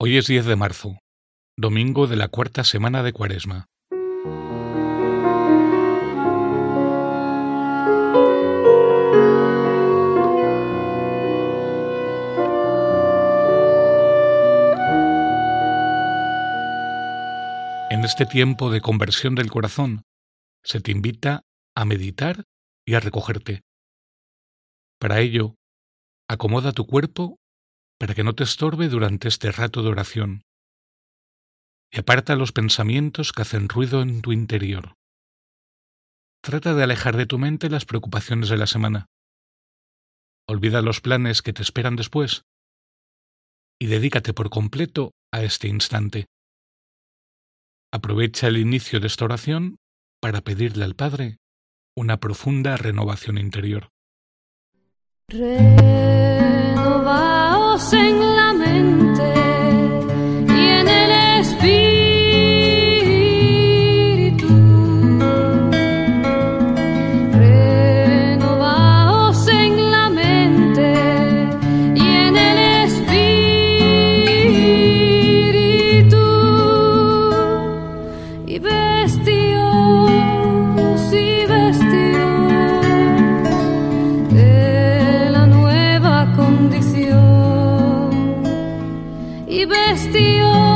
Hoy es 10 de marzo, domingo de la cuarta semana de Cuaresma. En este tiempo de conversión del corazón, se te invita a meditar y a recogerte. Para ello, acomoda tu cuerpo para que no te estorbe durante este rato de oración y aparta los pensamientos que hacen ruido en tu interior. Trata de alejar de tu mente las preocupaciones de la semana. Olvida los planes que te esperan después y dedícate por completo a este instante. Aprovecha el inicio de esta oración para pedirle al Padre una profunda renovación interior. Renovaos en la mente y en el espíritu. Renovaos en la mente y en el espíritu. Y vestíos y y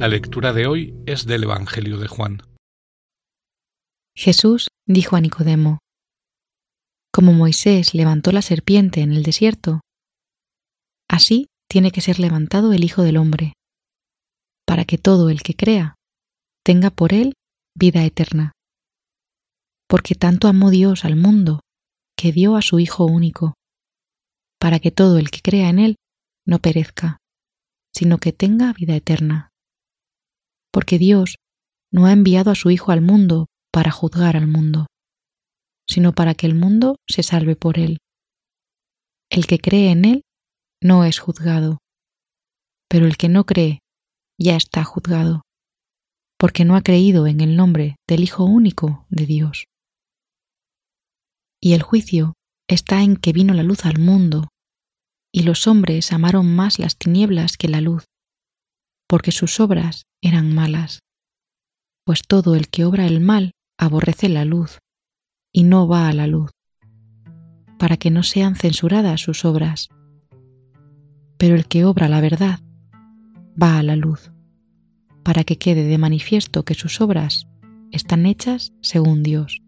La lectura de hoy es del Evangelio de Juan. Jesús dijo a Nicodemo, Como Moisés levantó la serpiente en el desierto, así tiene que ser levantado el Hijo del Hombre, para que todo el que crea tenga por él vida eterna. Porque tanto amó Dios al mundo, que dio a su Hijo único, para que todo el que crea en él no perezca, sino que tenga vida eterna. Porque Dios no ha enviado a su Hijo al mundo para juzgar al mundo, sino para que el mundo se salve por él. El que cree en él no es juzgado, pero el que no cree ya está juzgado, porque no ha creído en el nombre del Hijo único de Dios. Y el juicio está en que vino la luz al mundo, y los hombres amaron más las tinieblas que la luz, porque sus obras eran malas. Pues todo el que obra el mal aborrece la luz, y no va a la luz, para que no sean censuradas sus obras. Pero el que obra la verdad va a la luz, para que quede de manifiesto que sus obras están hechas según Dios.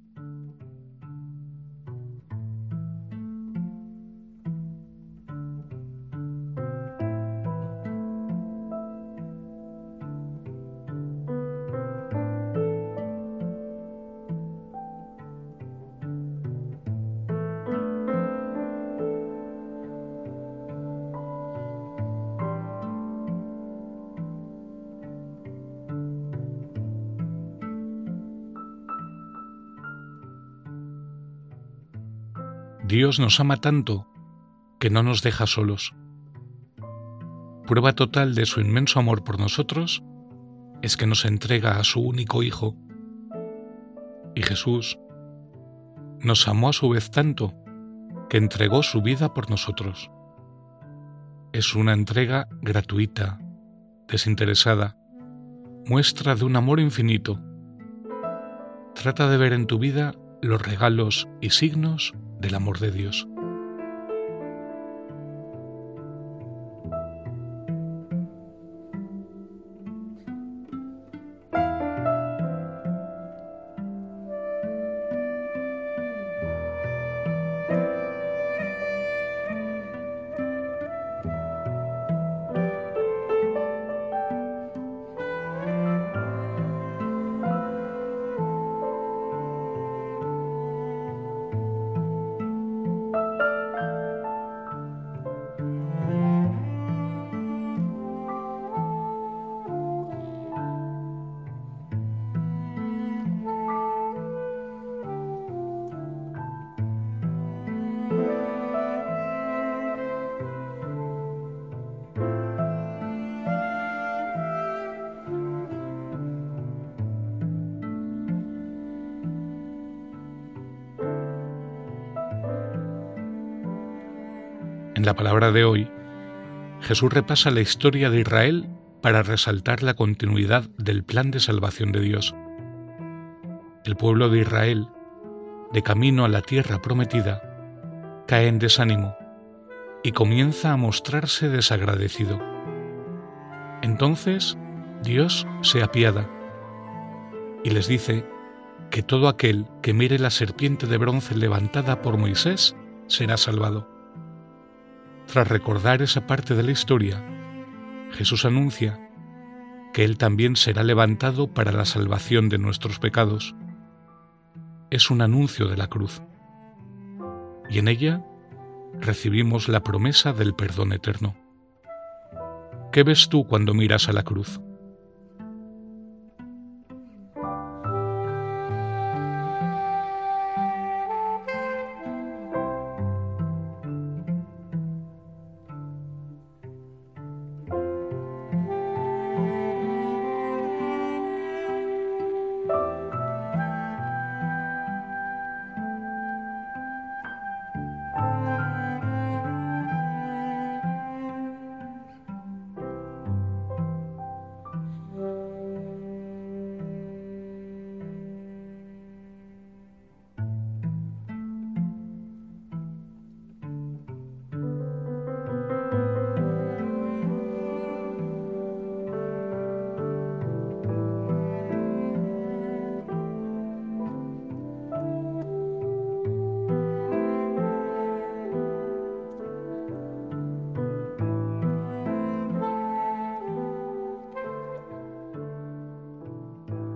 Dios nos ama tanto que no nos deja solos. Prueba total de su inmenso amor por nosotros es que nos entrega a su único Hijo. Y Jesús nos amó a su vez tanto que entregó su vida por nosotros. Es una entrega gratuita, desinteresada, muestra de un amor infinito. Trata de ver en tu vida los regalos y signos del amor de Dios. En la palabra de hoy, Jesús repasa la historia de Israel para resaltar la continuidad del plan de salvación de Dios. El pueblo de Israel, de camino a la tierra prometida, cae en desánimo y comienza a mostrarse desagradecido. Entonces Dios se apiada y les dice que todo aquel que mire la serpiente de bronce levantada por Moisés será salvado. Tras recordar esa parte de la historia, Jesús anuncia que Él también será levantado para la salvación de nuestros pecados. Es un anuncio de la cruz. Y en ella recibimos la promesa del perdón eterno. ¿Qué ves tú cuando miras a la cruz?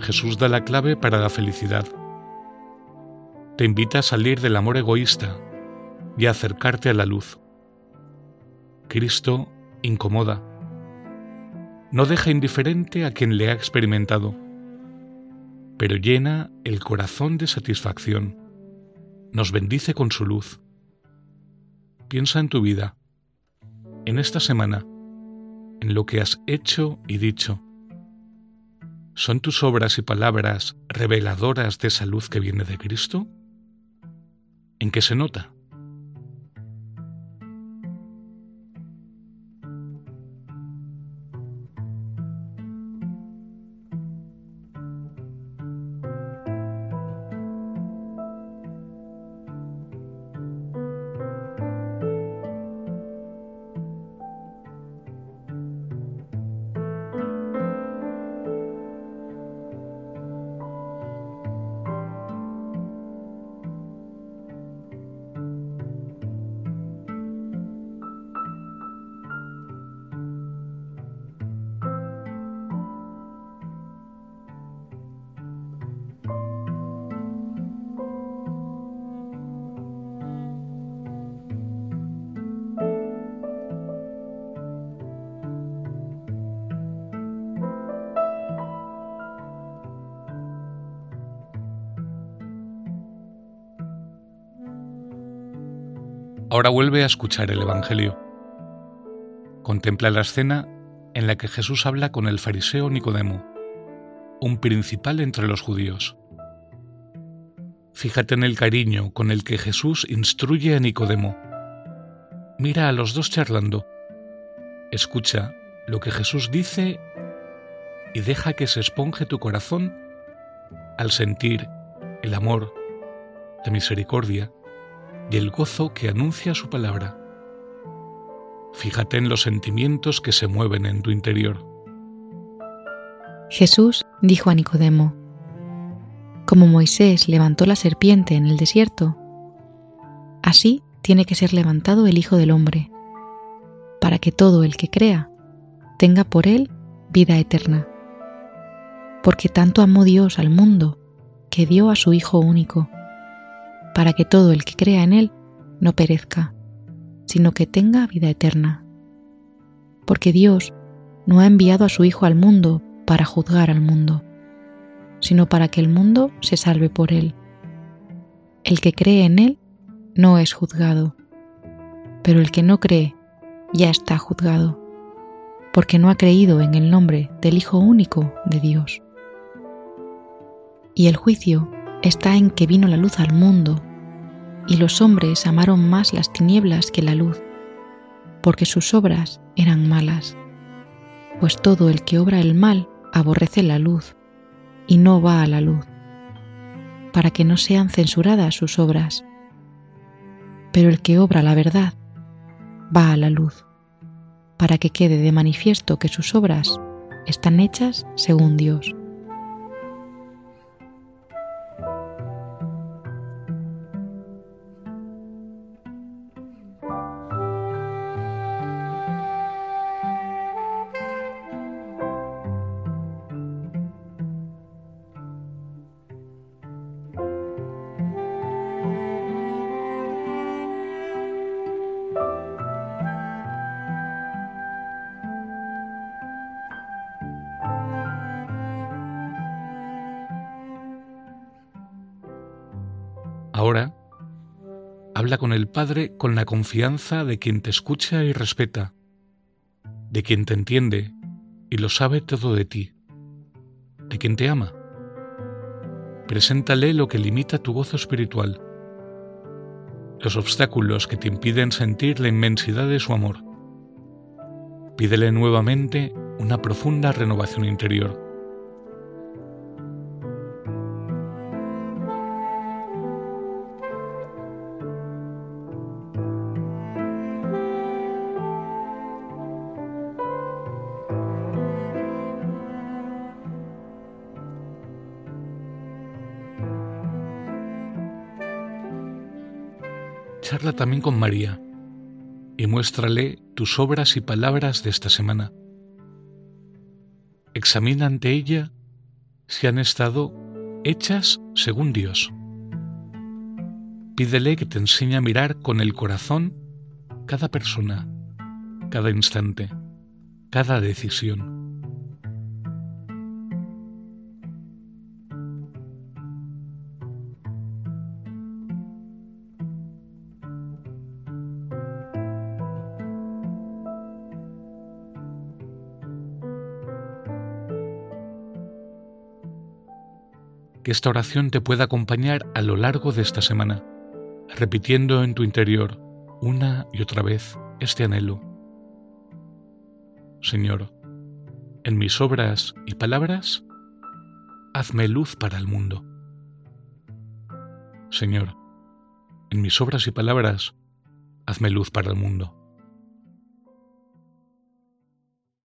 Jesús da la clave para la felicidad. Te invita a salir del amor egoísta y a acercarte a la luz. Cristo incomoda. No deja indiferente a quien le ha experimentado, pero llena el corazón de satisfacción. Nos bendice con su luz. Piensa en tu vida, en esta semana, en lo que has hecho y dicho ¿Son tus obras y palabras reveladoras de esa luz que viene de Cristo? ¿En qué se nota? Ahora vuelve a escuchar el Evangelio. Contempla la escena en la que Jesús habla con el fariseo Nicodemo, un principal entre los judíos. Fíjate en el cariño con el que Jesús instruye a Nicodemo. Mira a los dos charlando. Escucha lo que Jesús dice y deja que se esponje tu corazón al sentir el amor, la misericordia y el gozo que anuncia su palabra. Fíjate en los sentimientos que se mueven en tu interior. Jesús dijo a Nicodemo, Como Moisés levantó la serpiente en el desierto, así tiene que ser levantado el Hijo del Hombre, para que todo el que crea tenga por él vida eterna. Porque tanto amó Dios al mundo, que dio a su Hijo único, para que todo el que crea en Él no perezca, sino que tenga vida eterna. Porque Dios no ha enviado a su Hijo al mundo para juzgar al mundo, sino para que el mundo se salve por Él. El que cree en Él no es juzgado, pero el que no cree ya está juzgado, porque no ha creído en el nombre del Hijo único de Dios. Y el juicio está en que vino la luz al mundo, y los hombres amaron más las tinieblas que la luz, porque sus obras eran malas. Pues todo el que obra el mal aborrece la luz, y no va a la luz, para que no sean censuradas sus obras. Pero el que obra la verdad va a la luz, para que quede de manifiesto que sus obras están hechas según Dios. Habla con el Padre con la confianza de quien te escucha y respeta, de quien te entiende y lo sabe todo de ti, de quien te ama. Preséntale lo que limita tu gozo espiritual, los obstáculos que te impiden sentir la inmensidad de su amor. Pídele nuevamente una profunda renovación interior. Charla también con María y muéstrale tus obras y palabras de esta semana. Examina ante ella si han estado hechas según Dios. Pídele que te enseñe a mirar con el corazón cada persona, cada instante, cada decisión. Que esta oración te pueda acompañar a lo largo de esta semana, repitiendo en tu interior una y otra vez este anhelo. Señor, en mis obras y palabras, hazme luz para el mundo. Señor, en mis obras y palabras, hazme luz para el mundo.